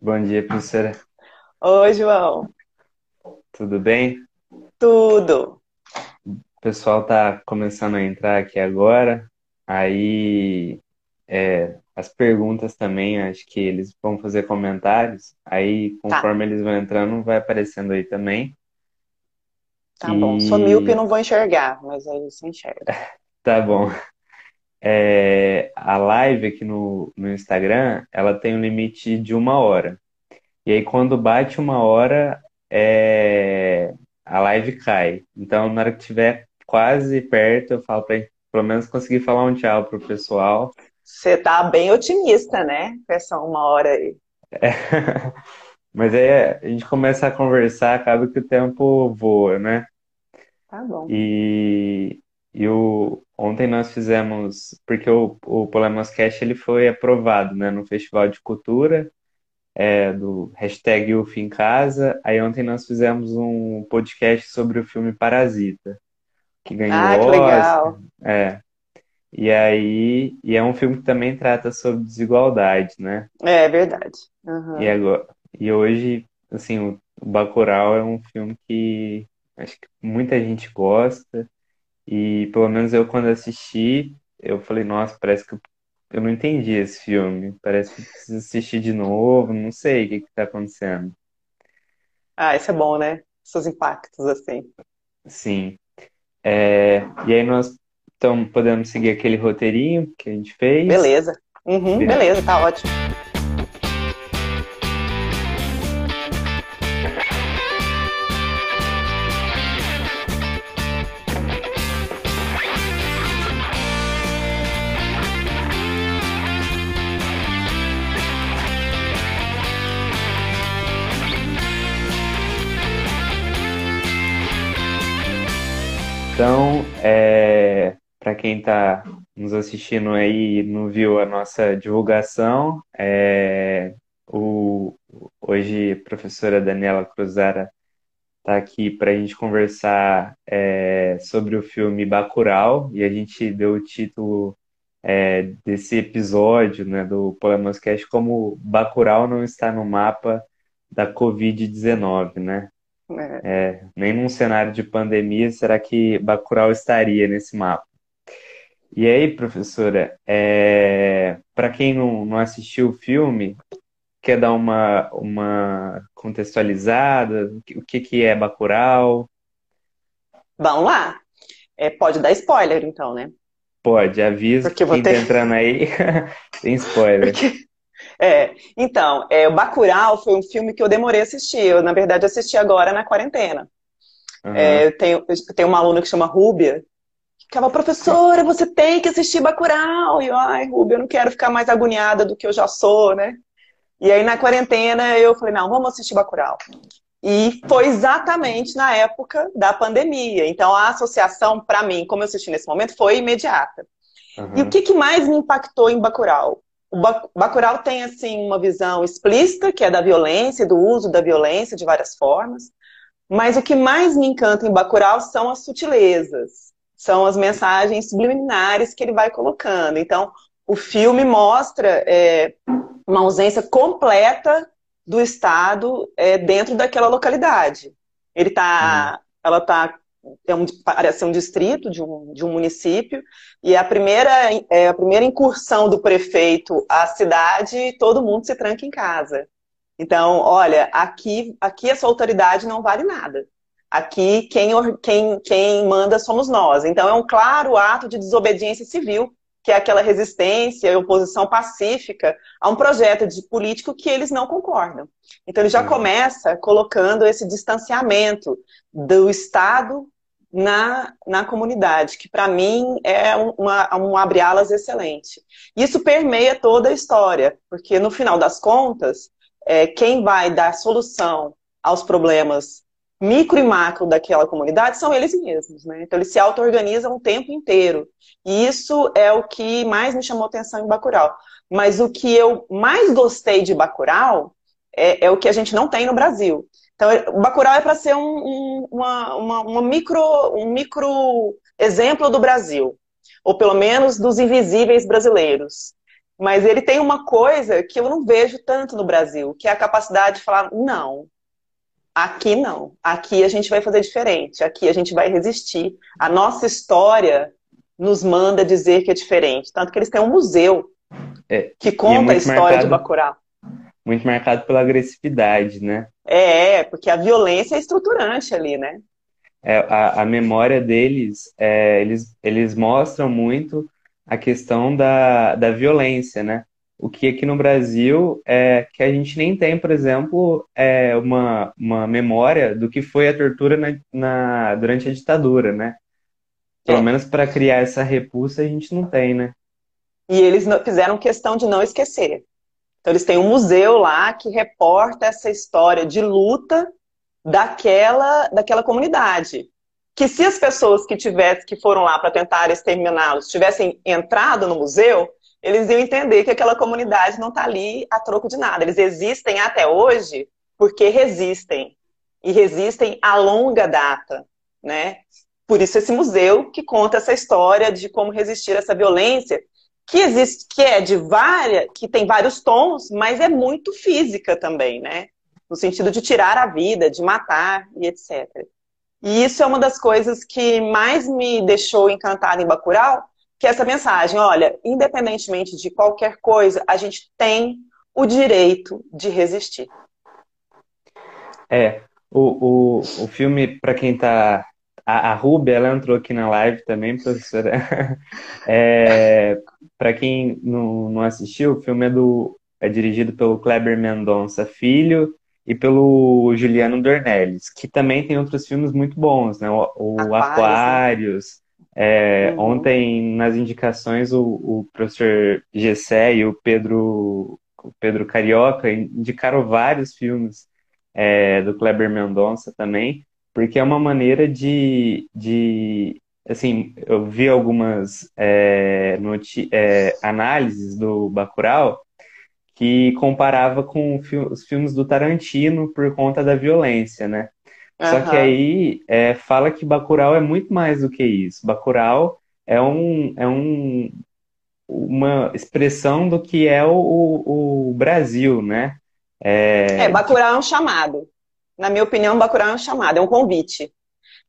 Bom dia, professora. Oi, João. Tudo bem? Tudo. O pessoal tá começando a entrar aqui agora. Aí, é, as perguntas também, acho que eles vão fazer comentários. Aí, Tá, conforme eles vão entrando, vai aparecendo aí também. tá bom. Sou míope e E não vou enxergar, mas aí você enxerga. tá bom. É, a live aqui no, no Instagram, ela tem um limite de uma hora. E aí, quando bate uma hora, é, a live cai. Então, na hora que estiver quase perto, eu falo para pelo menos conseguir falar um tchau pro pessoal. Você tá bem otimista, né? Com essa uma hora aí. Mas aí a gente começa a conversar, acaba que o tempo voa, né? Tá bom. E, e o, ontem nós fizemos, porque o, o Polemascast ele foi aprovado, né, no Festival de Cultura. é, do hashtag UF em Casa. Aí ontem nós fizemos um podcast sobre o filme Parasita, que ganhou Ah, que Oscar. legal. É. E aí, e é um filme que também trata sobre desigualdade, né? É verdade. E Aham. agora, e hoje, assim, o o Bacurau é um filme que acho que muita gente gosta. E pelo menos eu quando assisti, eu falei, nossa, parece que eu, não entendi esse filme. Parece que eu preciso assistir de novo, não sei o que que tá acontecendo. Ah, isso é bom, né? Seus impactos, assim. Sim. É, e aí nós então, podemos seguir aquele roteirinho que a gente fez. Beleza. Uhum, Be- beleza, tá ótimo. Para quem está nos assistindo aí e não viu a nossa divulgação, é, o, hoje a professora Daniela Cruzara está aqui para a gente conversar é, sobre o filme Bacurau, e a gente deu o título é, desse episódio, né, do Polemoscast como Bacurau não está no mapa da Covid-19, né? É. É, nem num cenário de pandemia será que Bacurau estaria nesse mapa. E aí, professora, é, para quem não, não assistiu o filme, quer dar uma, uma contextualizada? O que, que é Bacurau? Vamos lá. É, pode dar spoiler, então, né? Pode, aviso Porque quem tá ter. entrando aí tem spoiler. Porque É, então, é, o Bacurau foi um filme que eu demorei a assistir. Eu, na verdade, assisti agora na quarentena. É, Aham, eu tenho, eu tenho uma aluna que chama Rúbia, ficava, professora, você tem que assistir Bacurau. E eu, ai, Rúbia, eu não quero ficar mais agoniada do que eu já sou, né? E aí, na quarentena, eu falei, não, vamos assistir Bacurau. E foi exatamente na época da pandemia. Então, a associação, para mim, como eu assisti nesse momento, foi imediata. E o aham, que, que mais me impactou em Bacurau? O Ba- Bacurau tem, assim, uma visão explícita, que é da violência, do uso da violência de várias formas. Mas o que mais me encanta em Bacurau são as sutilezas, são as mensagens subliminares que ele vai colocando. Então, o filme mostra é, uma ausência completa do Estado é, dentro daquela localidade. Ele uhum, tá, ela tá, é um, parece um distrito de um, de um município, e a primeira, é, a primeira incursão do prefeito à cidade, todo mundo se tranca em casa. Então, olha, aqui, aqui essa autoridade não vale nada. Aqui quem, quem, quem manda somos nós. Então, é um claro ato de desobediência civil, que é aquela resistência e oposição pacífica a um projeto de político que eles não concordam. Então, ele já uhum, começa colocando esse distanciamento do Estado na, na comunidade, que para mim é um, uma, um abre-alas excelente. Isso permeia toda a história, porque no final das contas, é, quem vai dar solução aos problemas micro e macro daquela comunidade são eles mesmos, né? Então eles se auto-organizam o tempo inteiro. E isso é o que mais me chamou atenção em Bacurau. Mas o que eu mais gostei de Bacurau é, é o que a gente não tem no Brasil. Então, Bacurau é para ser um, um, uma, uma, uma micro, um micro exemplo do Brasil, ou pelo menos dos invisíveis brasileiros. Mas ele tem uma coisa que eu não vejo tanto no Brasil, que é a capacidade de falar, não, aqui não, aqui a gente vai fazer diferente, aqui a gente vai resistir. A nossa história nos manda dizer que é diferente. Tanto que eles têm um museu é, que é conta é a história marcado, de Bacurau. Muito marcado pela agressividade, né? É, porque a violência é estruturante ali, né? É, a, a memória deles, é, eles, eles mostram muito a questão da, da violência, né? O que aqui no Brasil é que a gente nem tem, por exemplo, é uma, uma memória do que foi a tortura na, na durante a ditadura, né? Pelo é. menos para criar essa repulsa a gente não tem, né? E eles fizeram questão de não esquecer. Então eles têm um museu lá que reporta essa história de luta daquela, daquela comunidade que se as pessoas que tivessem, que foram lá para tentar exterminá-los, tivessem entrado no museu, eles iam entender que aquela comunidade não está ali a troco de nada. Eles existem até hoje porque resistem. E resistem a longa data, né? Por isso esse museu que conta essa história de como resistir a essa violência, que existe, que é de várias, que tem vários tons, mas é muito física também, né? No sentido de tirar a vida, de matar e etc. E isso é uma das coisas que mais me deixou encantada em Bacurau, que é essa mensagem, olha, independentemente de qualquer coisa, a gente tem o direito de resistir. É, o, o, o filme, para quem está a, a Ruby, ela entrou aqui na live também, professora. É, para quem não, não assistiu, o filme é, do, é dirigido pelo Kleber Mendonça Filho e pelo Juliano Dornelles, que também tem outros filmes muito bons, né? O, o Aquários. Né? Aquários é, uhum. Ontem, nas indicações, o, o professor Gessé e o Pedro, o Pedro Carioca indicaram vários filmes é, do Kleber Mendonça também, porque é uma maneira de, de assim, eu vi algumas é, é análises do Bacurau que comparava com os filmes do Tarantino por conta da violência, né? Uhum. Só que aí é, fala que Bacurau é muito mais do que isso. Bacurau é, um, é um, uma expressão do que é o, o Brasil, né? É... é, Bacurau é um chamado. Na minha opinião, Bacurau é um chamado, é um convite.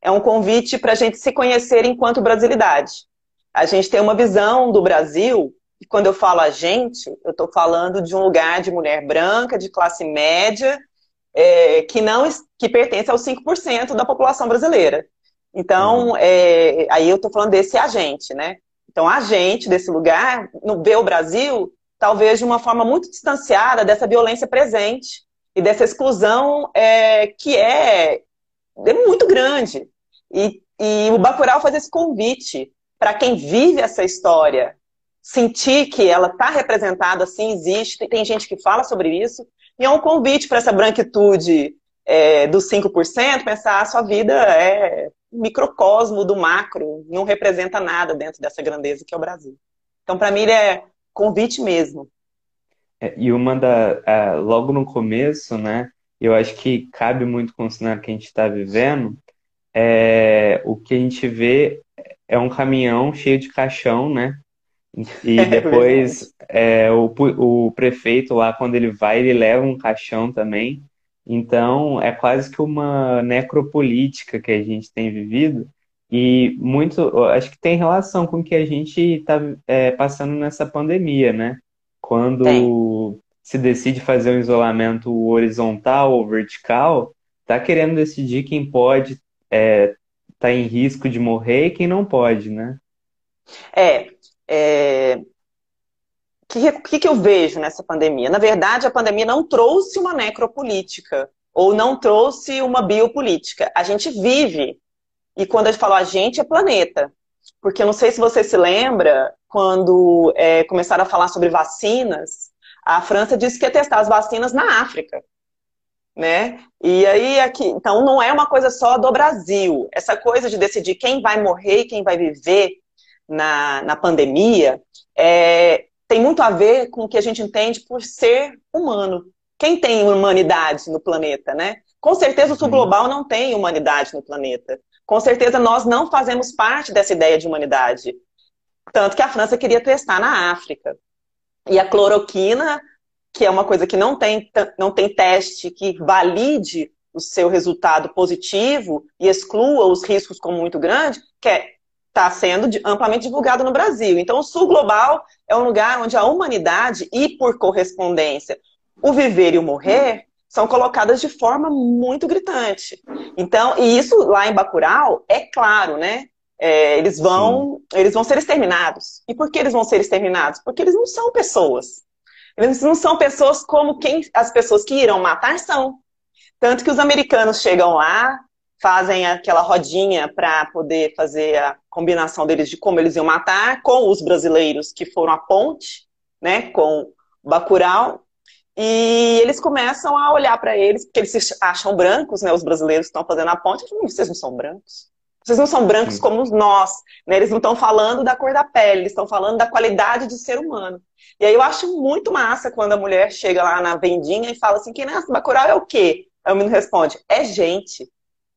É um convite para a gente se conhecer enquanto brasilidade. A gente tem uma visão do Brasil e quando eu falo a gente, eu estou falando de um lugar de mulher branca, de classe média, é, que não que pertence aos 5% da população brasileira. Então, uhum. é, aí eu estou falando desse agente, né? Então, a gente desse lugar, no vê o Brasil, talvez de uma forma muito distanciada dessa violência presente e dessa exclusão é, que é, é muito grande. E, e o Bacurau faz esse convite para quem vive essa história, sentir que ela está representada, assim, existe, tem gente que fala sobre isso, e é um convite para essa branquitude é, dos 5%, pensar a sua vida é microcosmo do macro, não representa nada dentro dessa grandeza que é o Brasil. Então, para mim, ele é convite mesmo. É, e uma da. Logo no começo, né? Eu acho que cabe muito com o cenário que a gente está vivendo. É, o que a gente vê é um caminhão cheio de caixão, né? E é depois é, o, o prefeito lá, quando ele vai, ele leva um caixão também. Então, é quase que uma necropolítica que a gente tem vivido. E muito, acho que tem relação com o que a gente está é, passando nessa pandemia, né? Quando tem. se decide fazer um isolamento horizontal ou vertical, tá querendo decidir quem pode é, tá em risco de morrer e quem não pode, né? É, é... O que, que eu vejo nessa pandemia? Na verdade, a pandemia não trouxe uma necropolítica ou não trouxe uma biopolítica. A gente vive. E quando a gente fala a gente, é planeta. Porque eu não sei se você se lembra, quando é, começaram a falar sobre vacinas, a França disse que ia testar as vacinas na África. Né? E aí aqui, então não é uma coisa só do Brasil. Essa coisa de decidir quem vai morrer e quem vai viver na, na pandemia é, tem muito a ver com o que a gente entende por ser humano. Quem tem humanidade no planeta, né? Com certeza o sul global não tem humanidade no planeta. Com certeza nós não fazemos parte dessa ideia de humanidade. Tanto que a França queria testar na África. E a cloroquina, que é uma coisa que não tem, não tem teste que valide o seu resultado positivo e exclua os riscos como muito grande, que é está sendo amplamente divulgado no Brasil. Então, o Sul Global é um lugar onde a humanidade e, por correspondência, o viver e o morrer são colocadas de forma muito gritante. Então, e isso lá em Bacurau é claro, né? É, eles vão, eles vão ser exterminados. E por que eles vão ser exterminados? Porque eles não são pessoas. Eles não são pessoas como quem as pessoas que irão matar são. Tanto que os americanos chegam lá, fazem aquela rodinha para poder fazer a combinação deles de como eles iam matar com os brasileiros que foram a ponte, né, com Bacurau, e eles começam a olhar para eles, porque eles se acham brancos, né, os brasileiros que estão fazendo a ponte, e vocês não são brancos. Vocês não são brancos Sim. como nós, né? Eles não estão falando da cor da pele, eles estão falando da qualidade de ser humano. E aí eu acho muito massa quando a mulher chega lá na vendinha e fala assim, que nasce Bacurau é o quê? Aí o menino responde, é gente.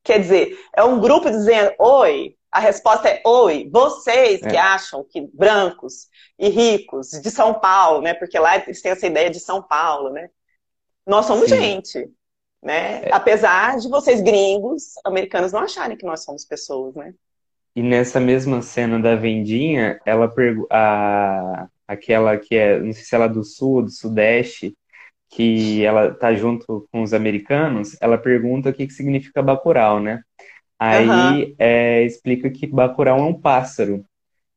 Quer dizer, é um grupo dizendo, oi, a resposta é oi, vocês é. que acham que brancos e ricos de São Paulo, né? Porque lá eles têm essa ideia de São Paulo, né? Nós somos Sim. gente, né? É. Apesar de vocês gringos, americanos não acharem que nós somos pessoas, né? E nessa mesma cena da vendinha, ela a aquela que é, não sei se ela é do sul, do sudeste, que ela tá junto com os americanos, ela pergunta o que, que significa Bacurau, né? Aí uhum. é, explica que Bacurau é um pássaro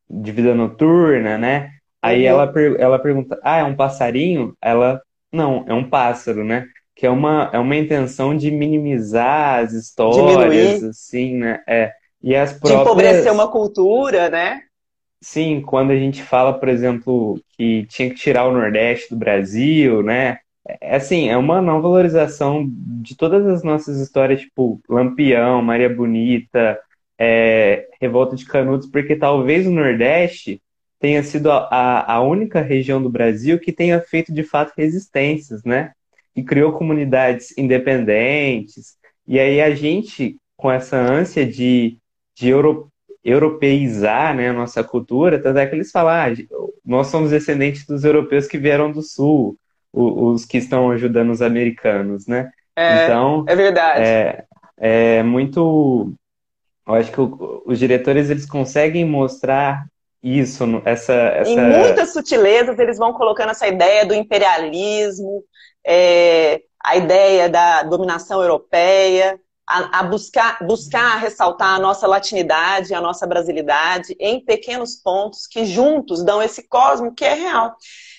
de vida noturna, né? Aí uhum. ela, ela pergunta, ah, é um passarinho? Ela, não, é um pássaro, né? Que é uma, é uma intenção de minimizar as histórias, Diminuir. assim, né? É. E as próprias... De empobrecer uma cultura, né? Sim, quando a gente fala, por exemplo, que tinha que tirar o Nordeste do Brasil, né? É assim, é uma não valorização de todas as nossas histórias, tipo Lampião, Maria Bonita, é, Revolta de Canudos, porque talvez o Nordeste tenha sido a, a única região do Brasil que tenha feito de fato resistências, né? E criou comunidades independentes. E aí a gente, com essa ânsia de, de euro, europeizar né, a nossa cultura, tanto é que eles falam, ah, nós somos descendentes dos europeus que vieram do Sul os que estão ajudando os americanos, né? É, então, é verdade. É, é muito. Eu acho que o, os diretores eles conseguem mostrar isso, essa, essa. Em muitas sutilezas, eles vão colocando essa ideia do imperialismo, é, a ideia da dominação europeia, a, a, buscar, buscar ressaltar a nossa latinidade, a nossa brasilidade, em pequenos pontos que juntos dão esse cosmo que é real.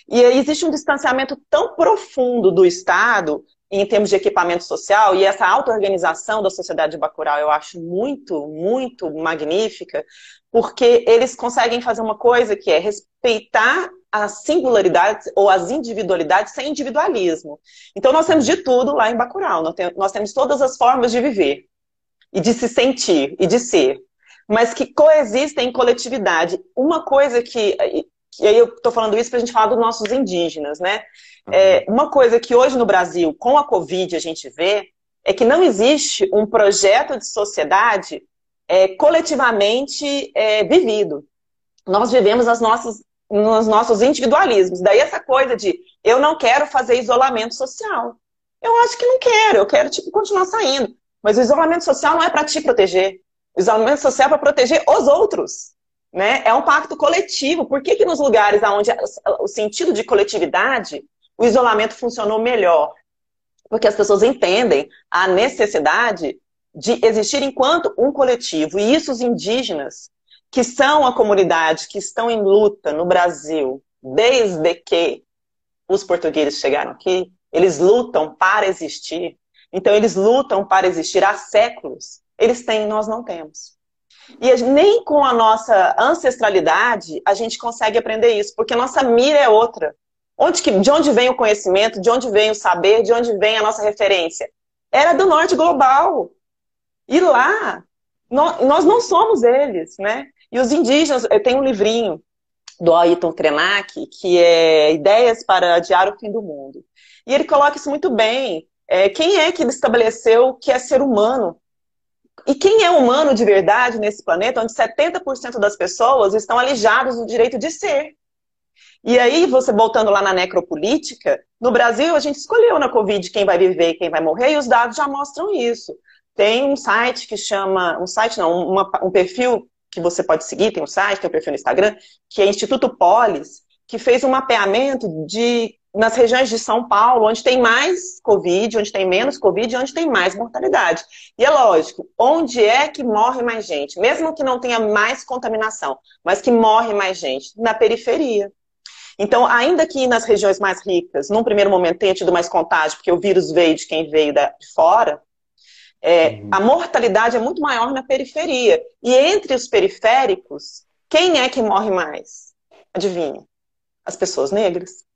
E existe um distanciamento tão profundo do Estado em termos de equipamento social, e essa auto-organização da sociedade de Bacurau eu acho muito, muito magnífica, porque eles conseguem fazer uma coisa que é respeitar as singularidades ou as individualidades sem individualismo. Então nós temos de tudo lá em Bacurau, nós temos todas as formas de viver, e de se sentir, e de ser, mas que coexistem em coletividade. Uma coisa que e aí eu estou falando isso para a gente falar dos nossos indígenas, né? Uhum. É, uma coisa que hoje no Brasil, com a Covid, a gente vê é que não existe um projeto de sociedade é, coletivamente é, vivido. Nós vivemos as nossas, nos nossos individualismos. Daí essa coisa de eu não quero fazer isolamento social. Eu acho que não quero, eu quero tipo, continuar saindo. Mas o isolamento social não é para te proteger. O isolamento social é para proteger os outros. Né? É um pacto coletivo. Por que, que nos lugares onde o sentido de coletividade, o isolamento funcionou melhor? Porque as pessoas entendem a necessidade de existir enquanto um coletivo. E isso os indígenas, que são a comunidade que estão em luta no Brasil desde que os portugueses chegaram aqui, eles lutam para existir. Então, eles lutam para existir há séculos. Eles têm, nós não temos. E nem com a nossa ancestralidade a gente consegue aprender isso, porque a nossa mira é outra. Onde que, de onde vem o conhecimento, de onde vem o saber, de onde vem a nossa referência? Era do norte global. E lá, nós não somos eles, né? E os indígenas, eu tenho um livrinho do Ayrton Krenak, que é Ideias para Adiar o Fim do Mundo. E ele coloca isso muito bem. É, quem é que ele estabeleceu que é ser humano? E quem é humano de verdade nesse planeta, onde 70% das pessoas estão alijadas do direito de ser? E aí, você voltando lá na necropolítica, no Brasil a gente escolheu na Covid quem vai viver e quem vai morrer, e os dados já mostram isso. Tem um site que chama, um site não, uma, um perfil que você pode seguir, tem um site, tem um perfil no Instagram, que é Instituto Polis, que fez um mapeamento de nas regiões de São Paulo, onde tem mais Covid, onde tem menos Covid, onde tem mais mortalidade. E é lógico, onde é que morre mais gente? Mesmo que não tenha mais contaminação, mas que morre mais gente? Na periferia. Então, ainda que nas regiões mais ricas, num primeiro momento tenha tido mais contágio, porque o vírus veio de quem veio de fora, é, uhum. a mortalidade é muito maior na periferia. E entre os periféricos, quem é que morre mais? Adivinha? As pessoas negras.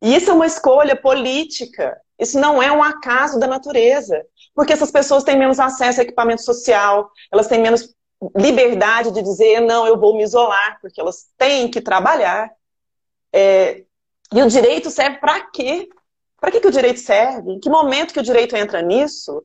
E isso é uma escolha política. Isso não é um acaso da natureza. Porque essas pessoas têm menos acesso a equipamento social, elas têm menos liberdade de dizer, não, eu vou me isolar, porque elas têm que trabalhar. É... E o direito serve para quê? Para que, que o direito serve? Em que momento que o direito entra nisso?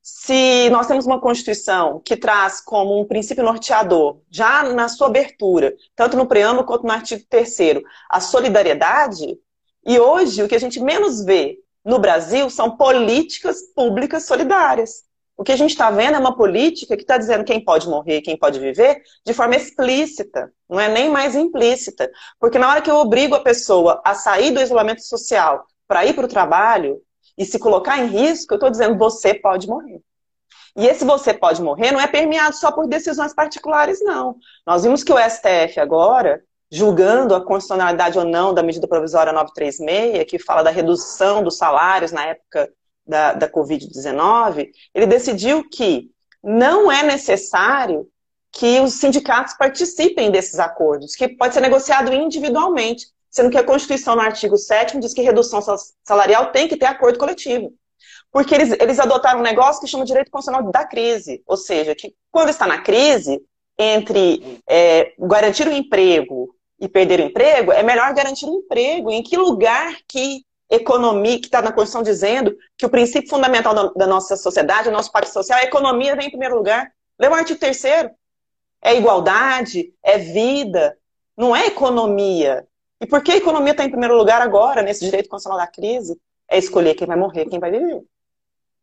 Se nós temos uma Constituição que traz como um princípio norteador, já na sua abertura, tanto no preâmbulo quanto no artigo 3 a solidariedade, e hoje, o que a gente menos vê no Brasil são políticas públicas solidárias. O que a gente está vendo é uma política que está dizendo quem pode morrer quem pode viver de forma explícita, não é nem mais implícita. Porque na hora que eu obrigo a pessoa a sair do isolamento social para ir para o trabalho e se colocar em risco, eu estou dizendo você pode morrer. E esse você pode morrer não é permeado só por decisões particulares, não. Nós vimos que o STF agora julgando a constitucionalidade ou não da medida provisória 936, que fala da redução dos salários na época da, da Covid-19, ele decidiu que não é necessário que os sindicatos participem desses acordos, que pode ser negociado individualmente, sendo que a Constituição, no artigo 7 diz que redução salarial tem que ter acordo coletivo. Porque eles, eles adotaram um negócio que chama direito constitucional da crise, ou seja, que quando está na crise, entre é, garantir o emprego e perder o emprego, é melhor garantir um emprego. Em que lugar que economia, que está na Constituição dizendo que o princípio fundamental da nossa sociedade, o nosso pacto social, a economia vem em primeiro lugar. Lê o artigo terceiro. É igualdade, é vida, não é economia. E por que a economia está em primeiro lugar agora, nesse direito constitucional da crise? É escolher quem vai morrer, quem vai viver.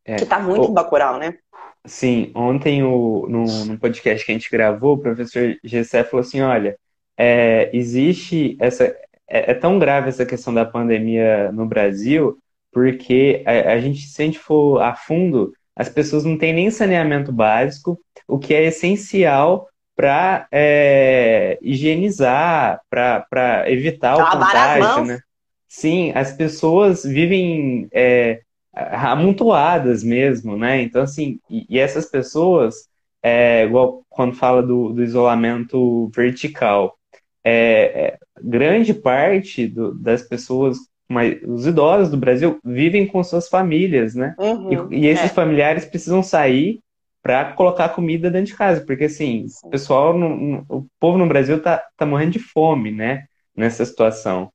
É. Que está muito o... em Bacurau, né? Sim, ontem o, no, no podcast que a gente gravou, o professor Gessé falou assim, olha, é, existe essa. É, é, tão grave essa questão da pandemia no Brasil, porque a, a gente, se a gente for a fundo, as pessoas não têm nem saneamento básico, o que é essencial para é, higienizar, para evitar o contágio, né? Sim, as pessoas vivem é, amontoadas mesmo, né? Então, assim, e, e essas pessoas, é, igual quando fala do, do isolamento vertical, é, é, grande parte do, das pessoas, mas, os idosos do Brasil, vivem com suas famílias, né? Uhum, e, e, esses é. familiares precisam sair para colocar comida dentro de casa, porque assim, o pessoal, no, no, o povo no Brasil tá, tá morrendo de fome, né? Nessa situação.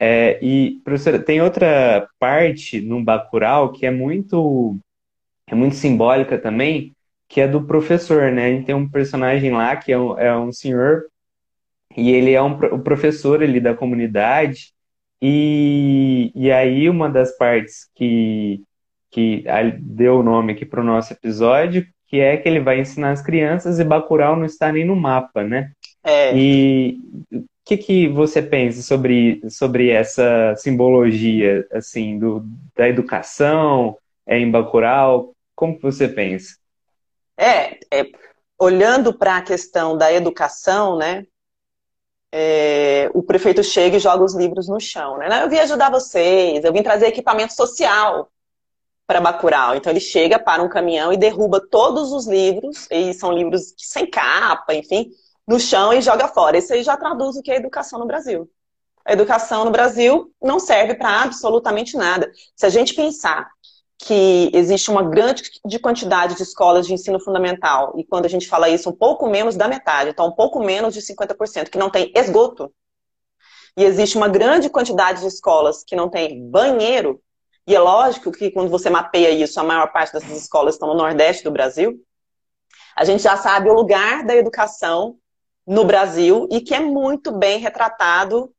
É, e, professora, tem outra parte no Bacurau que é muito, é muito simbólica também, que é do professor, né? A gente tem um personagem lá que é um, é um senhor e ele é um, o professor ali da comunidade. E, e aí uma das partes que, que deu o nome aqui para o nosso episódio, que é que ele vai ensinar as crianças e Bacurau não está nem no mapa, né? É. E o que, que você pensa sobre, sobre essa simbologia, assim, do, da educação é, em Bacurau? Como que você pensa? É, é olhando para a questão da educação, né? É, o prefeito chega e joga os livros no chão. Né? Eu vim ajudar vocês, eu vim trazer equipamento social para Bacurau. Então ele chega para um caminhão e derruba todos os livros, e são livros sem capa, enfim, no chão e joga fora. Isso aí já traduz o que é educação no Brasil. A educação no Brasil não serve para absolutamente nada. Se a gente pensar que existe uma grande quantidade de escolas de ensino fundamental, e quando a gente fala isso, um pouco menos da metade, então um pouco menos de 50%, que não tem esgoto, e existe uma grande quantidade de escolas que não tem banheiro, e é lógico que quando você mapeia isso, a maior parte dessas escolas estão no Nordeste do Brasil, a gente já sabe o lugar da educação no Brasil e que é muito bem retratado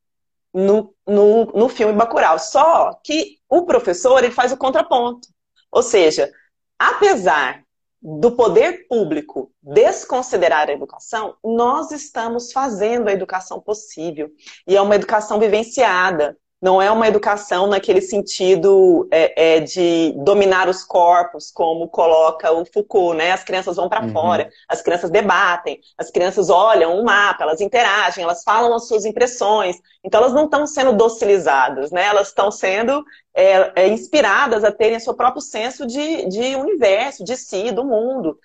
no, no, no filme Bacurau. Só que o professor ele faz o contraponto. Ou seja, apesar do poder público desconsiderar a educação, nós estamos fazendo a educação possível. E é uma educação vivenciada não é uma educação naquele sentido é, é, de dominar os corpos, como coloca o Foucault, né? As crianças vão para uhum. fora, as crianças debatem, as crianças olham o um mapa, elas interagem, elas falam as suas impressões. Então elas não estão sendo docilizadas, né? Elas estão sendo é, é inspiradas a terem seu próprio senso de, de universo, de si, do mundo.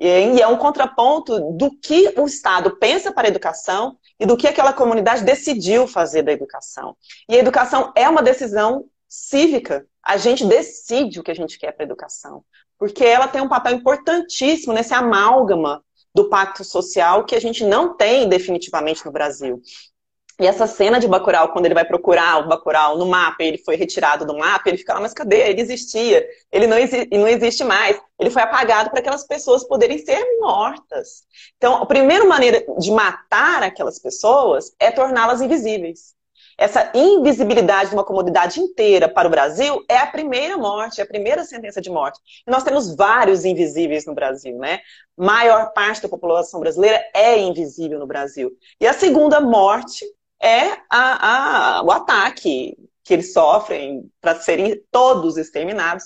E é um contraponto do que o Estado pensa para a educação e do que aquela comunidade decidiu fazer da educação. E a educação é uma decisão cívica. A gente decide o que a gente quer para a educação. Porque ela tem um papel importantíssimo nesse amálgama do pacto social que a gente não tem definitivamente no Brasil. E essa cena de Bacurau, quando ele vai procurar o Bacurau no mapa, ele foi retirado do mapa, ele fica lá, mas cadê? Ele existia, ele não, exi não existe mais. Ele foi apagado para aquelas pessoas poderem ser mortas. Então, a primeira maneira de matar aquelas pessoas é torná-las invisíveis. Essa invisibilidade de uma comunidade inteira para o Brasil é a primeira morte, é a primeira sentença de morte. E nós temos vários invisíveis no Brasil, né? Maior parte da população brasileira é invisível no Brasil. E a segunda morte é a, a, o ataque que eles sofrem para serem todos exterminados.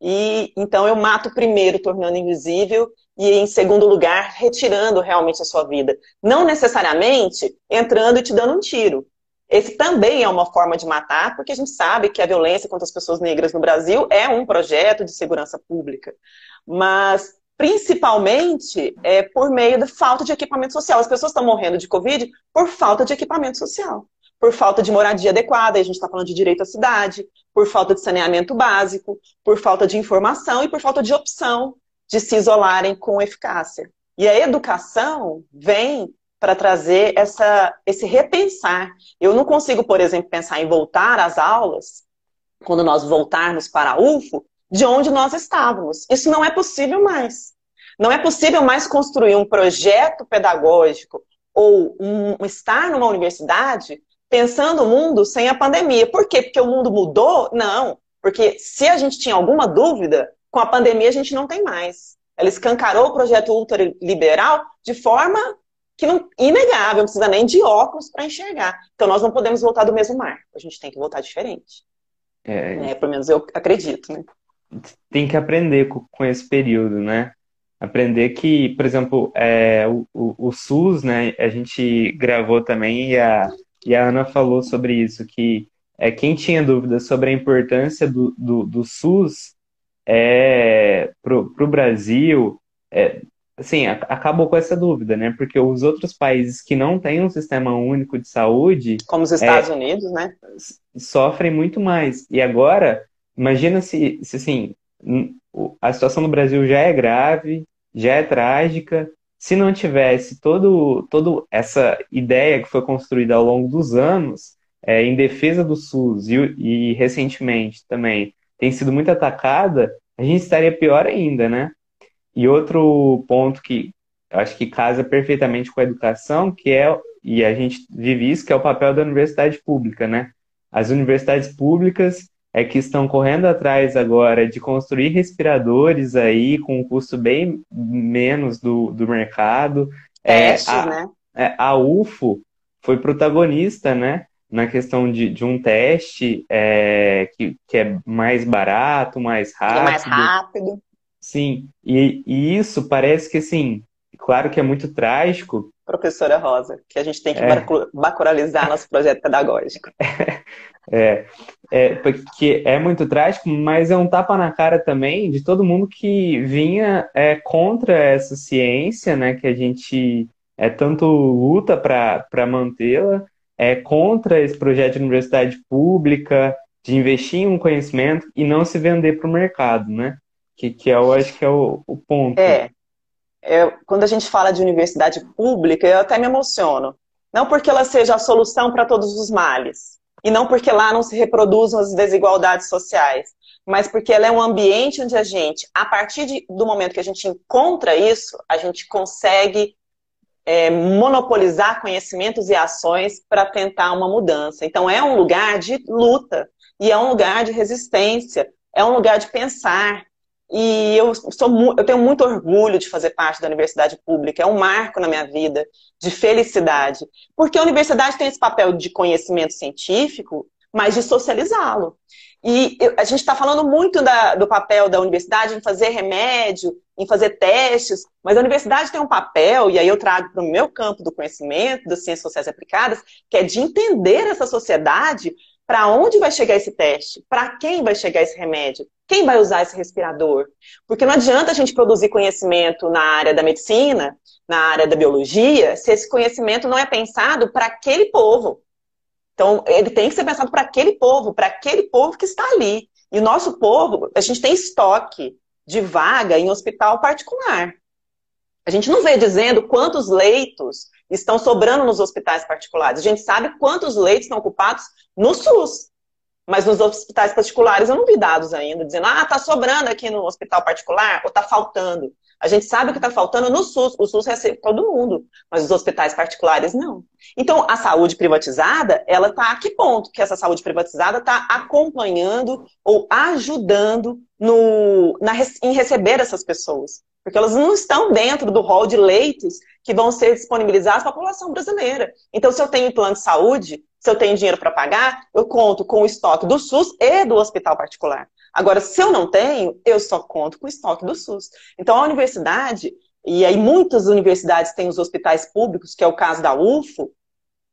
E então eu mato primeiro, tornando invisível, e em segundo lugar, retirando realmente a sua vida. Não necessariamente entrando e te dando um tiro. Esse também é uma forma de matar, porque a gente sabe que a violência contra as pessoas negras no Brasil é um projeto de segurança pública. Mas principalmente é, por meio da falta de equipamento social. As pessoas estão morrendo de Covid por falta de equipamento social, por falta de moradia adequada, a gente está falando de direito à cidade, por falta de saneamento básico, por falta de informação e por falta de opção de se isolarem com eficácia. E a educação vem para trazer essa, esse repensar. Eu não consigo, por exemplo, pensar em voltar às aulas, quando nós voltarmos para a UFO, de onde nós estávamos. Isso não é possível mais. Não é possível mais construir um projeto pedagógico ou um, estar numa universidade pensando o mundo sem a pandemia. Por quê? Porque o mundo mudou? Não. Porque se a gente tinha alguma dúvida, com a pandemia a gente não tem mais. Ela escancarou o projeto ultraliberal de forma que não inegável, não precisa nem de óculos para enxergar. Então nós não podemos voltar do mesmo mar. A gente tem que voltar diferente. É, é pelo menos eu acredito, né? Tem que aprender com, com esse período, né? Aprender que, por exemplo, é, o, o, o, SUS, né? A gente gravou também e a, e a Ana falou sobre isso, que é, quem tinha dúvidas sobre a importância do, do, do SUS é, para o Brasil, é, assim, acabou com essa dúvida, né? Porque os outros países que não têm um sistema único de saúde... Como os Estados é, Unidos, né? Sofrem muito mais. E agora Imagina se, se assim, a situação no Brasil já é grave, já é trágica. Se não tivesse todo, todo essa ideia que foi construída ao longo dos anos é, em defesa do SUS e, e recentemente também tem sido muito atacada, a gente estaria pior ainda, né? E outro ponto que eu acho que casa perfeitamente com a educação, que é, e a gente vive isso, que é o papel da universidade pública, né? As universidades públicas é que estão correndo atrás agora de construir respiradores aí com um custo bem menos do, do mercado. Testes, é, a, né? É, a UFO foi protagonista, né? Na questão de, de um teste é, que, que é mais barato, mais rápido. É mais rápido. Sim, e, e isso parece que, assim, claro que é muito trágico, professora Rosa, que a gente tem que é. bacuralizar nosso projeto pedagógico. É, é, porque é muito trágico, mas é um tapa na cara também de todo mundo que vinha é, contra essa ciência, né, que a gente é tanto luta para mantê-la, é contra esse projeto de universidade pública, de investir em um conhecimento e não se vender para o mercado, né? Que, que eu acho que é o, o ponto. É, é, quando a gente fala de universidade pública, eu até me emociono. Não porque ela seja a solução para todos os males, e não porque lá não se reproduzam as desigualdades sociais, mas porque ela é um ambiente onde a gente, a partir de, do momento que a gente encontra isso, a gente consegue é, monopolizar conhecimentos e ações para tentar uma mudança. Então, é um lugar de luta e é um lugar de resistência, é um lugar de pensar. E eu, sou, eu tenho muito orgulho de fazer parte da universidade pública, é um marco na minha vida de felicidade, porque a universidade tem esse papel de conhecimento científico, mas de socializá-lo. E a gente está falando muito da, do papel da universidade em fazer remédio, em fazer testes, mas a universidade tem um papel, e aí eu trago para o meu campo do conhecimento, das ciências sociais aplicadas, que é de entender essa sociedade para onde vai chegar esse teste, para quem vai chegar esse remédio, quem vai usar esse respirador. Porque não adianta a gente produzir conhecimento na área da medicina, na área da biologia, se esse conhecimento não é pensado para aquele povo. Então, ele tem que ser pensado para aquele povo, para aquele povo que está ali. E o nosso povo, a gente tem estoque de vaga em hospital particular. A gente não vê dizendo quantos leitos estão sobrando nos hospitais particulares. A gente sabe quantos leitos estão ocupados no SUS. Mas nos hospitais particulares eu não vi dados ainda, dizendo, ah, está sobrando aqui no hospital particular, ou está faltando. A gente sabe o que está faltando no SUS. O SUS recebe todo mundo, mas os hospitais particulares não. Então, a saúde privatizada, ela está a que ponto que essa saúde privatizada está acompanhando ou ajudando no, na, em receber essas pessoas? Porque elas não estão dentro do rol de leitos que vão ser disponibilizados para a população brasileira. Então, se eu tenho plano de saúde, se eu tenho dinheiro para pagar, eu conto com o estoque do SUS e do hospital particular. Agora, se eu não tenho, eu só conto com o estoque do SUS. Então, a universidade, e aí muitas universidades têm os hospitais públicos, que é o caso da UFO,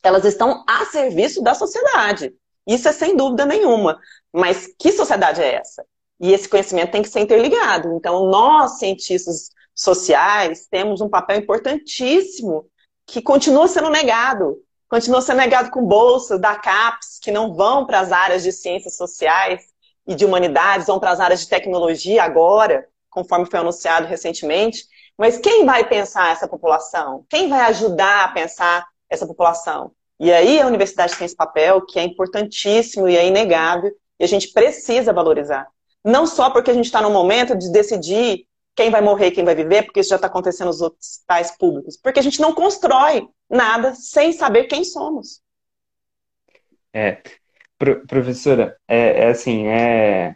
elas estão a serviço da sociedade. Isso é sem dúvida nenhuma. Mas que sociedade é essa? E esse conhecimento tem que ser interligado. Então, nós, cientistas sociais, temos um papel importantíssimo que continua sendo negado. Continua sendo negado com bolsas da CAPES, que não vão para as áreas de ciências sociais e de humanidades vão para as áreas de tecnologia agora, conforme foi anunciado recentemente. Mas quem vai pensar essa população? Quem vai ajudar a pensar essa população? E aí a universidade tem esse papel que é importantíssimo e é inegável e a gente precisa valorizar. Não só porque a gente está no momento de decidir quem vai morrer e quem vai viver, porque isso já está acontecendo nos hospitais públicos, porque a gente não constrói nada sem saber quem somos. É, Pro, professora, é, é assim, é,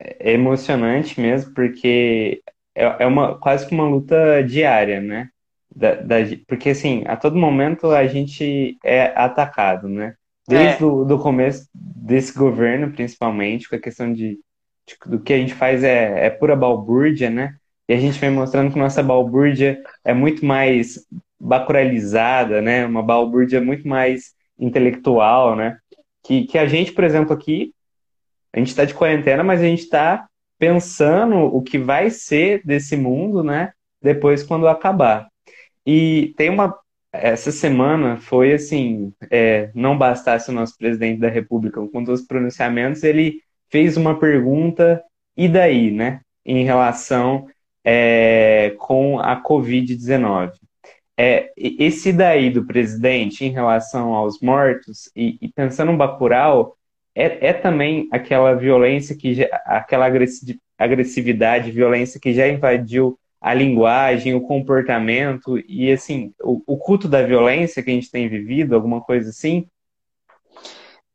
é, emocionante mesmo, porque é, é uma, quase que uma luta diária, né? Da, da, porque, assim, a todo momento a gente é atacado, né? Desde é. o do começo desse governo, principalmente, com a questão de, de, do que a gente faz é, é pura balbúrdia, né? E a gente vem mostrando que nossa balbúrdia é muito mais bacuralizada, né? Uma balbúrdia muito mais intelectual, né? que, que a gente, por exemplo, aqui, a gente está de quarentena, mas a gente está pensando o que vai ser desse mundo, né? Depois quando acabar. E tem uma. Essa semana foi assim: é, não bastasse o nosso presidente da República com todos os pronunciamentos, ele fez uma pergunta, e daí, né? Em relação é, com a Covid-19 é, esse daí do presidente em relação aos mortos, e, e pensando no Bacurau, é, é, também aquela violência que já, aquela agressividade, violência que já invadiu a linguagem, o comportamento e assim, o, o, culto da violência que a gente tem vivido, alguma coisa assim?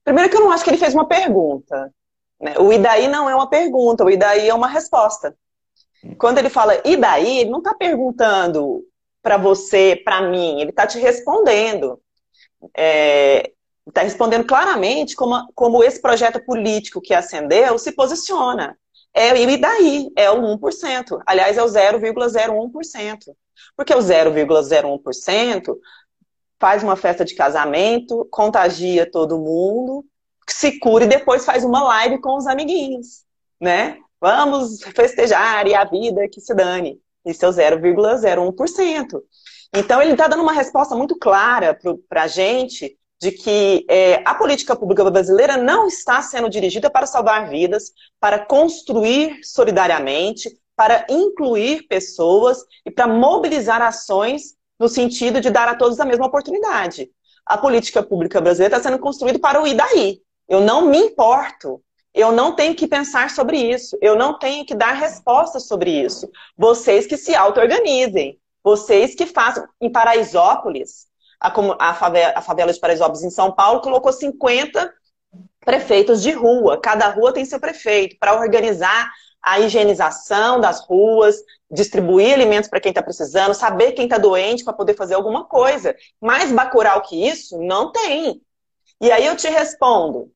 Primeiro que eu não acho que ele fez uma pergunta. Né? O e daí não é uma pergunta, o e daí é uma resposta. Quando ele fala e daí, ele não está perguntando para você, para mim, ele está te respondendo. É, está respondendo claramente como, como esse projeto político que acendeu se posiciona. É, e daí? É o 1%. Aliás, é o 0,01%. Porque o 0,01% faz uma festa de casamento, contagia todo mundo, se cura e depois faz uma live com os amiguinhos, né? Vamos festejar e a vida que se dane. Isso é o 0,01%. Então, ele está dando uma resposta muito clara para a gente de que é, a política pública brasileira não está sendo dirigida para salvar vidas, para construir solidariamente, para incluir pessoas e para mobilizar ações no sentido de dar a todos a mesma oportunidade. A política pública brasileira está sendo construída para o e daí. Eu não me importo eu não tenho que pensar sobre isso. Eu não tenho que dar respostas sobre isso. Vocês que se auto-organizem. Vocês que fazem. Em Paraisópolis, a, a, favela, a favela de Paraisópolis em São Paulo colocou 50 prefeitos de rua. Cada rua tem seu prefeito para organizar a higienização das ruas, distribuir alimentos para quem está precisando, saber quem está doente para poder fazer alguma coisa. Mais bacural que isso, não tem. E aí eu te respondo,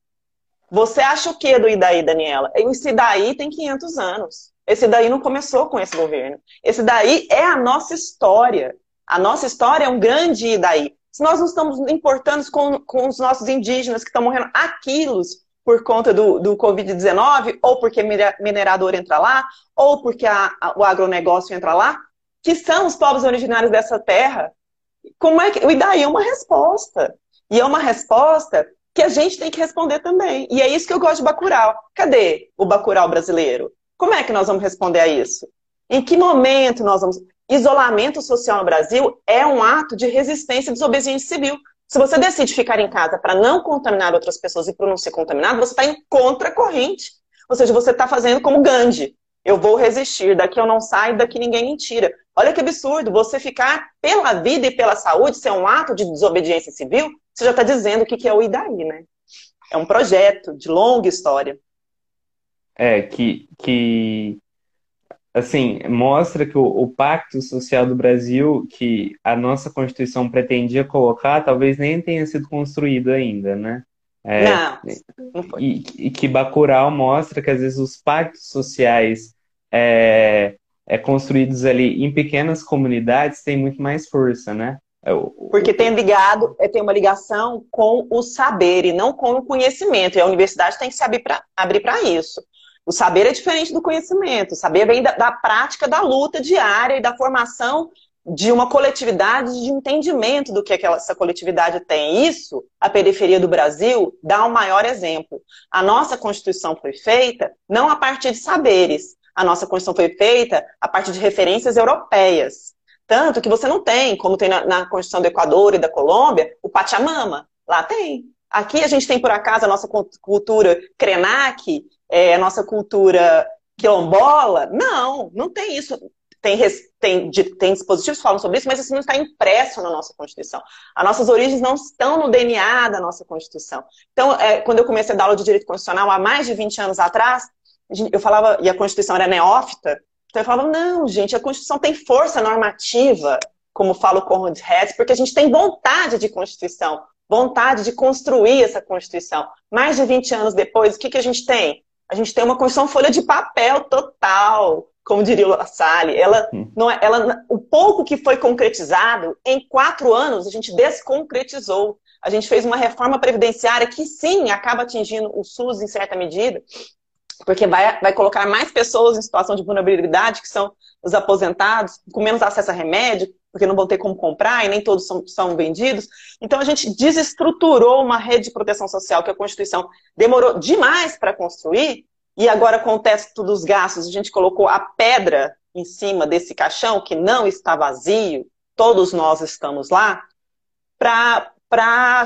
você acha o que do Idaí, Daniela? Esse Idaí tem 500 anos. Esse daí não começou com esse governo. Esse daí é a nossa história. A nossa história é um grande Idaí. Se nós não estamos importando com, com os nossos indígenas que estão morrendo a quilos por conta do, do Covid-19, ou porque minerador entra lá, ou porque a, a, o agronegócio entra lá, que são os povos originários dessa terra, como é que. O Idaí é uma resposta. E é uma resposta que a gente tem que responder também. E é isso que eu gosto de Bacurau. Cadê o Bacurau brasileiro? Como é que nós vamos responder a isso? Em que momento nós vamos. Isolamento social no Brasil é um ato de resistência e desobediência civil. Se você decide ficar em casa para não contaminar outras pessoas e para não ser contaminado, você está em contracorrente. Ou seja, você está fazendo como Gandhi. Eu vou resistir, daqui eu não saio, daqui ninguém me tira. Olha que absurdo, você ficar pela vida e pela saúde ser um ato de desobediência civil, você já está dizendo o que é o IDAI, né? É um projeto de longa história. É, que, que assim, mostra que o, o, pacto social do Brasil, que a nossa Constituição pretendia colocar, talvez nem tenha sido construído ainda, né? É, não, não foi. E, e, que Bacurau mostra que às vezes os pactos sociais é, é, construídos ali em pequenas comunidades têm muito mais força, né? É Porque tem ligado, é, tem uma ligação com o saber e não com o conhecimento. E a universidade tem que se abrir para isso. O saber é diferente do conhecimento. O saber vem da, da prática da luta diária e da formação de uma coletividade de entendimento do que aquela, essa coletividade tem. Isso, a periferia do Brasil dá um maior exemplo. A nossa Constituição foi feita não a partir de saberes. A nossa Constituição foi feita a partir de referências europeias. Tanto que você não tem, como tem na, na Constituição do Equador e da Colômbia, o Pachamama. Lá tem. Aqui a gente tem, por acaso, a nossa cultura Krenak, é, a nossa cultura quilombola. Não, não tem isso. Tem, tem, tem dispositivos que falam sobre isso, mas isso não está impresso na nossa Constituição. As nossas origens não estão no DNA da nossa Constituição. Então, é, quando eu comecei a dar aula de direito constitucional há mais de 20 anos atrás, eu falava, e a Constituição era neófita, então eu falava, não, gente, a Constituição tem força normativa, como fala o Conrad Hess, porque a gente tem vontade de Constituição, vontade de construir essa Constituição. Mais de 20 anos depois, o que, que a gente tem? A gente tem uma Constituição folha de papel total, como diria o La Salle. Ela, hum. não é, ela, o pouco que foi concretizado, em quatro anos, a gente desconcretizou. A gente fez uma reforma previdenciária que, sim, acaba atingindo o SUS em certa medida, porque vai, vai colocar mais pessoas em situação de vulnerabilidade, que são os aposentados, com menos acesso a remédio, porque não vão ter como comprar e nem todos são, são vendidos. Então a gente desestruturou uma rede de proteção social que a Constituição demorou demais para construir, e agora com o teto dos gastos, a gente colocou a pedra em cima desse caixão que não está vazio, todos nós estamos lá, para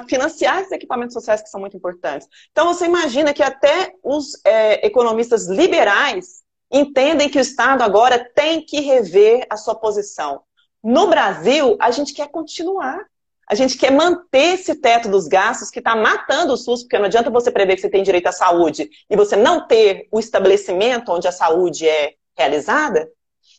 financiar esses equipamentos sociais que são muito importantes. Então você imagina que até os é, economistas liberais entendem que o Estado agora tem que rever a sua posição. No Brasil, a gente quer continuar. A gente quer manter esse teto dos gastos que está matando o SUS, porque não adianta você prever que você tem direito à saúde e você não ter o estabelecimento onde a saúde é realizada.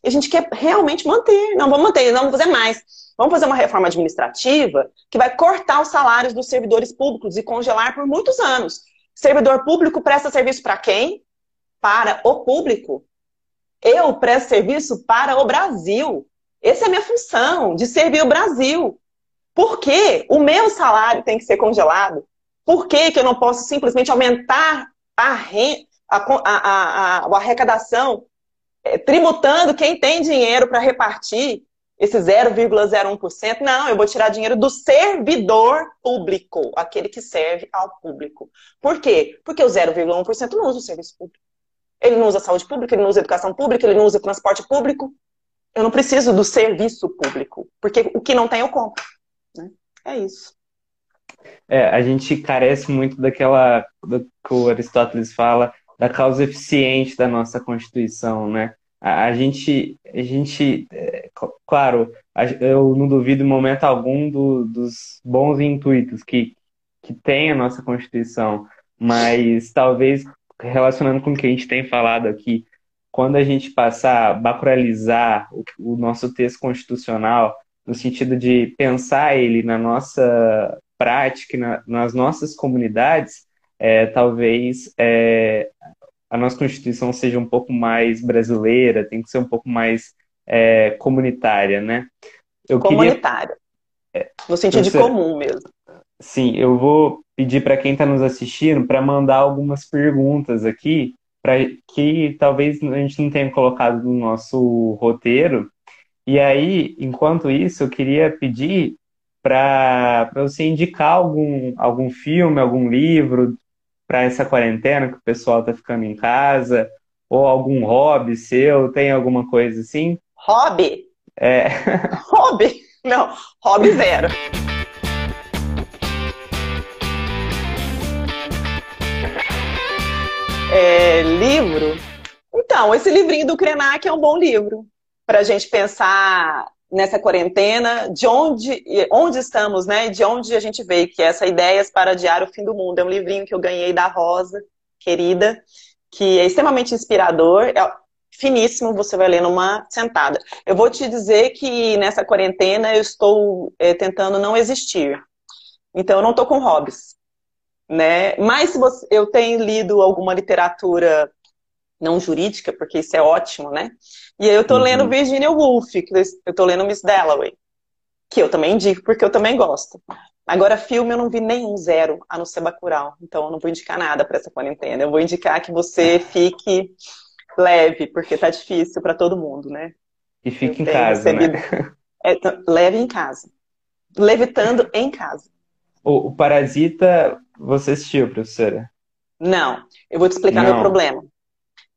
E a gente quer realmente manter. Não, vamos manter, não vamos fazer mais. Vamos fazer uma reforma administrativa que vai cortar os salários dos servidores públicos e congelar por muitos anos. Servidor público presta serviço para quem? Para o público. Eu presto serviço para o Brasil. Essa é a minha função, de servir o Brasil. Por que o meu salário tem que ser congelado? Por que, que eu não posso simplesmente aumentar a, a, a, a arrecadação, é, tributando quem tem dinheiro para repartir esse 0,01%? Não, eu vou tirar dinheiro do servidor público, aquele que serve ao público. Por quê? Porque o 0,1% não usa o serviço público. Ele não usa saúde pública, ele não usa educação pública, ele não usa transporte público, eu não preciso do serviço público, porque o que não tem eu compro. Né? É isso. É, a gente carece muito daquela do que o Aristóteles fala da causa eficiente da nossa Constituição, né? A, a gente, a gente é, claro, eu não duvido em momento algum do, dos bons intuitos que, que tem a nossa Constituição, mas talvez relacionando com o que a gente tem falado aqui, quando a gente passar a bacuralizar o, o nosso texto constitucional, no sentido de pensar ele na nossa prática, na, nas nossas comunidades, é, talvez é, a nossa Constituição seja um pouco mais brasileira, tem que ser um pouco mais é, comunitária, né? Eu comunitária. Queria... No sentido de comum mesmo. Sim, eu vou pedir para quem está nos assistindo para mandar algumas perguntas aqui, para que talvez a gente não tenha colocado no nosso roteiro. E aí, enquanto isso, eu queria pedir para você indicar algum, algum filme, algum livro para essa quarentena que o pessoal está ficando em casa, ou algum hobby seu, tem alguma coisa assim? Hobby? É. Hobby? Não, hobby zero. É, livro? Então, esse livrinho do Krenak é um bom livro para a gente pensar nessa quarentena, de onde, onde estamos, né? De onde a gente veio, que é essa Ideias para Adiar o Fim do Mundo. É um livrinho que eu ganhei da Rosa, querida, que é extremamente inspirador. É finíssimo, você vai ler numa sentada. Eu vou te dizer que nessa quarentena eu estou é, tentando não existir. Então, eu não estou com hobbies né? Mas se você, eu tenho lido alguma literatura não jurídica, porque isso é ótimo, né? E aí eu tô uhum. lendo Virginia Woolf, que eu tô lendo Miss Dalloway, que eu também indico, porque eu também gosto. Agora, filme eu não vi nenhum zero, a não ser Bacurau. Então, eu não vou indicar nada para essa quarentena. Eu vou indicar que você fique leve, porque tá difícil para todo mundo, né? E fique em casa, né? É, leve em casa. Levitando em casa. O, o Parasita você assistiu, professora? Não. Eu vou te explicar Não. meu problema.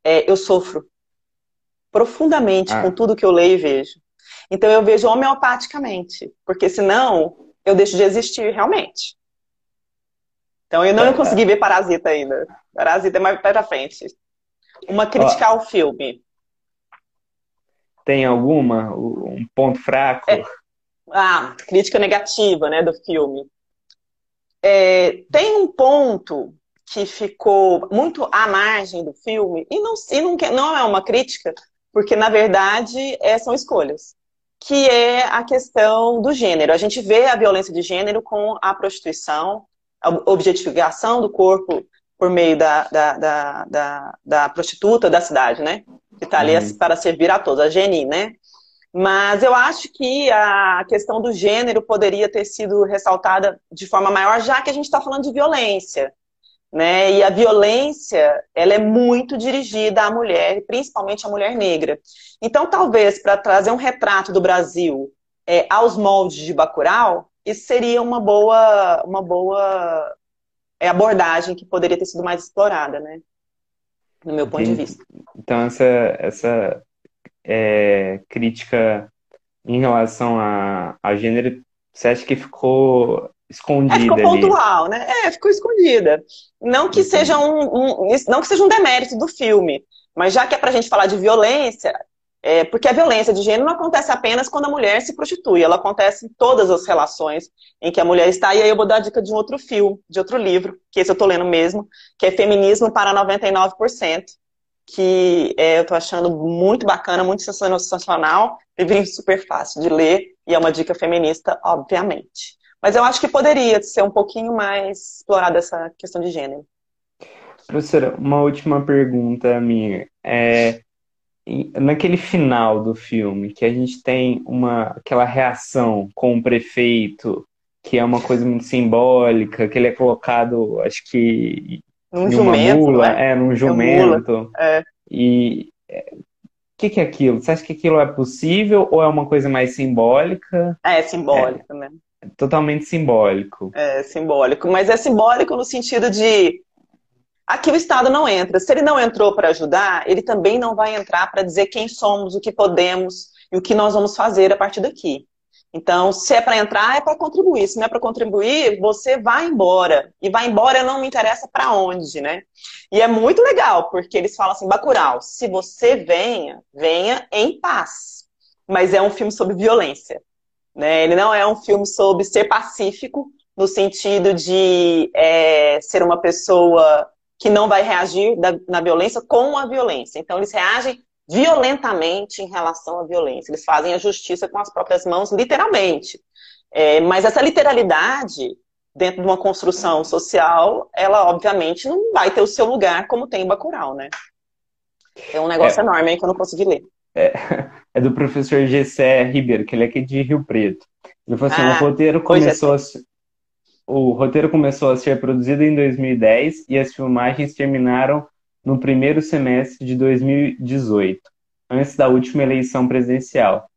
É, eu sofro profundamente ah. com tudo que eu leio e vejo. Então eu vejo homeopaticamente, porque senão eu deixo de existir realmente. Então eu não tá, consegui tá. ver Parasita ainda. Parasita é mais para frente. Uma crítica Ó, ao filme. Tem alguma? Um ponto fraco? É, ah, crítica negativa, né, do filme. É, tem um ponto que ficou muito à margem do filme, e não, e não, não é uma crítica, porque na verdade é, são escolhas, que é a questão do gênero. A gente vê a violência de gênero com a prostituição, a objetificação do corpo por meio da, da, da, da, da prostituta da cidade, né? Que está ali uhum. para servir a todos, a Geni, né? Mas eu acho que a questão do gênero poderia ter sido ressaltada de forma maior, já que a gente está falando de violência. Né? E a violência, ela é muito dirigida à mulher, principalmente à mulher negra. Então, talvez, para trazer um retrato do Brasil é, aos moldes de Bacurau, isso seria uma boa, uma boa é, abordagem que poderia ter sido mais explorada, né? No meu ponto de vista. Então, essa, essa é, crítica em relação a, a gênero, você acha que ficou escondida? É, ficou pontual, ali. né? É, ficou escondida. Não que, seja um, um, não que seja um demérito do filme, mas já que é pra gente falar de violência, é, porque a violência de gênero não acontece apenas quando a mulher se prostitui, ela acontece em todas as relações em que a mulher está. E aí eu vou dar a dica de um outro filme, de outro livro, que esse eu tô lendo mesmo, que é Feminismo para 99% que é, eu tô achando muito bacana, muito sensacional, livrinho super fácil de ler e é uma dica feminista, obviamente. Mas eu acho que poderia ser um pouquinho mais explorada essa questão de gênero. Professora, uma última pergunta minha. É, naquele final do filme, que a gente tem uma, aquela reação com o prefeito, que é uma coisa muito simbólica, que ele é colocado, acho que num jumento, mula, né? É, num jumento. É. E o é, que, que é aquilo? Você acha que aquilo é possível ou é uma coisa mais simbólica? É, simbólico, é, né? Totalmente simbólico. É, simbólico. Mas é simbólico no sentido de aqui o Estado não entra. Se ele não entrou para ajudar, ele também não vai entrar para dizer quem somos, o que podemos e o que nós vamos fazer a partir daqui. Então, se é para entrar, é para contribuir. Se não é para contribuir, você vai embora. E vai embora não me interessa para onde, né? E é muito legal, porque eles falam assim, Bacurau, se você venha, venha em paz. mas é um filme sobre violência. Né? Ele não é um filme sobre ser pacífico, no sentido de é, ser uma pessoa que não vai reagir da, na violência com a violência. Então, eles reagem violentamente em relação à violência. Eles fazem a justiça com as próprias mãos, literalmente. É, mas essa literalidade, dentro de uma construção social, ela obviamente não vai ter o seu lugar como tem o Bacurau, né? É um negócio é, enorme aí que eu não consegui ler. É, é do professor Gessé Ribeiro, que ele é aqui de Rio Preto. Ele falou assim, ah, o roteiro começou a, o roteiro começou a ser produzido em 2010 e as filmagens terminaram no primeiro semestre de 2018, antes da última eleição presidencial.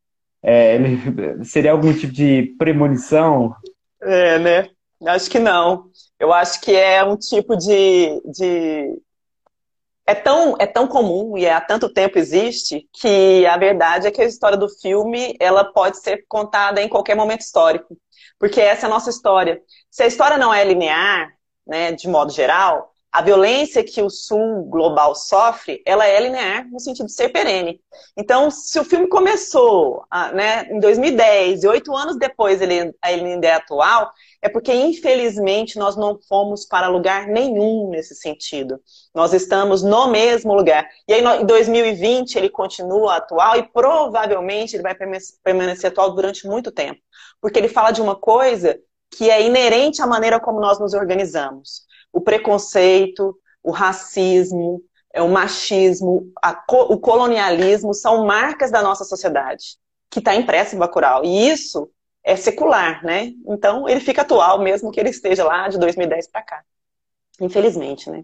É, seria algum tipo de premonição? É, né? Acho que não. Eu acho que é um tipo de, de é tão, é tão comum e há tanto tempo existe que a verdade é que a história do filme ela pode ser contada em qualquer momento histórico. Porque essa é a nossa história. Se a história não é linear, né, de modo geral, a violência que o sul global sofre, ela é linear no sentido de ser perene. Então, se o filme começou né, em 2010 e oito anos depois ele, ele ainda é atual, é porque, infelizmente, nós não fomos para lugar nenhum nesse sentido. Nós estamos no mesmo lugar. E aí, em 2020, ele continua atual e provavelmente ele vai permanecer atual durante muito tempo. Porque ele fala de uma coisa que é inerente à maneira como nós nos organizamos o preconceito, o racismo, é, o machismo, o colonialismo são marcas da nossa sociedade, que está impressa em Bacurau. E isso é secular, né? Então ele fica atual, mesmo que ele esteja lá de 2010 para cá. Infelizmente, né?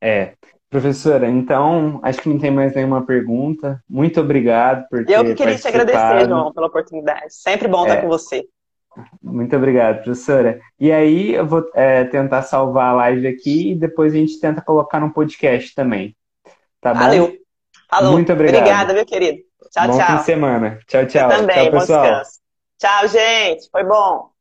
É. Professora, então, acho que não tem mais nenhuma pergunta. Muito obrigado por ter Eu que queria te agradecer, João, pela oportunidade. Sempre bom é. estar com você. Muito obrigado, professora. E aí eu vou é, tentar salvar a live aqui e depois a gente tenta colocar no podcast também. Tá Valeu. bom? Falou. Muito obrigado. Obrigada, meu querido. Tchau, bom tchau. Bom fim de semana. Tchau, tchau. Você também, tchau, pessoal. Tchau, gente. Foi bom.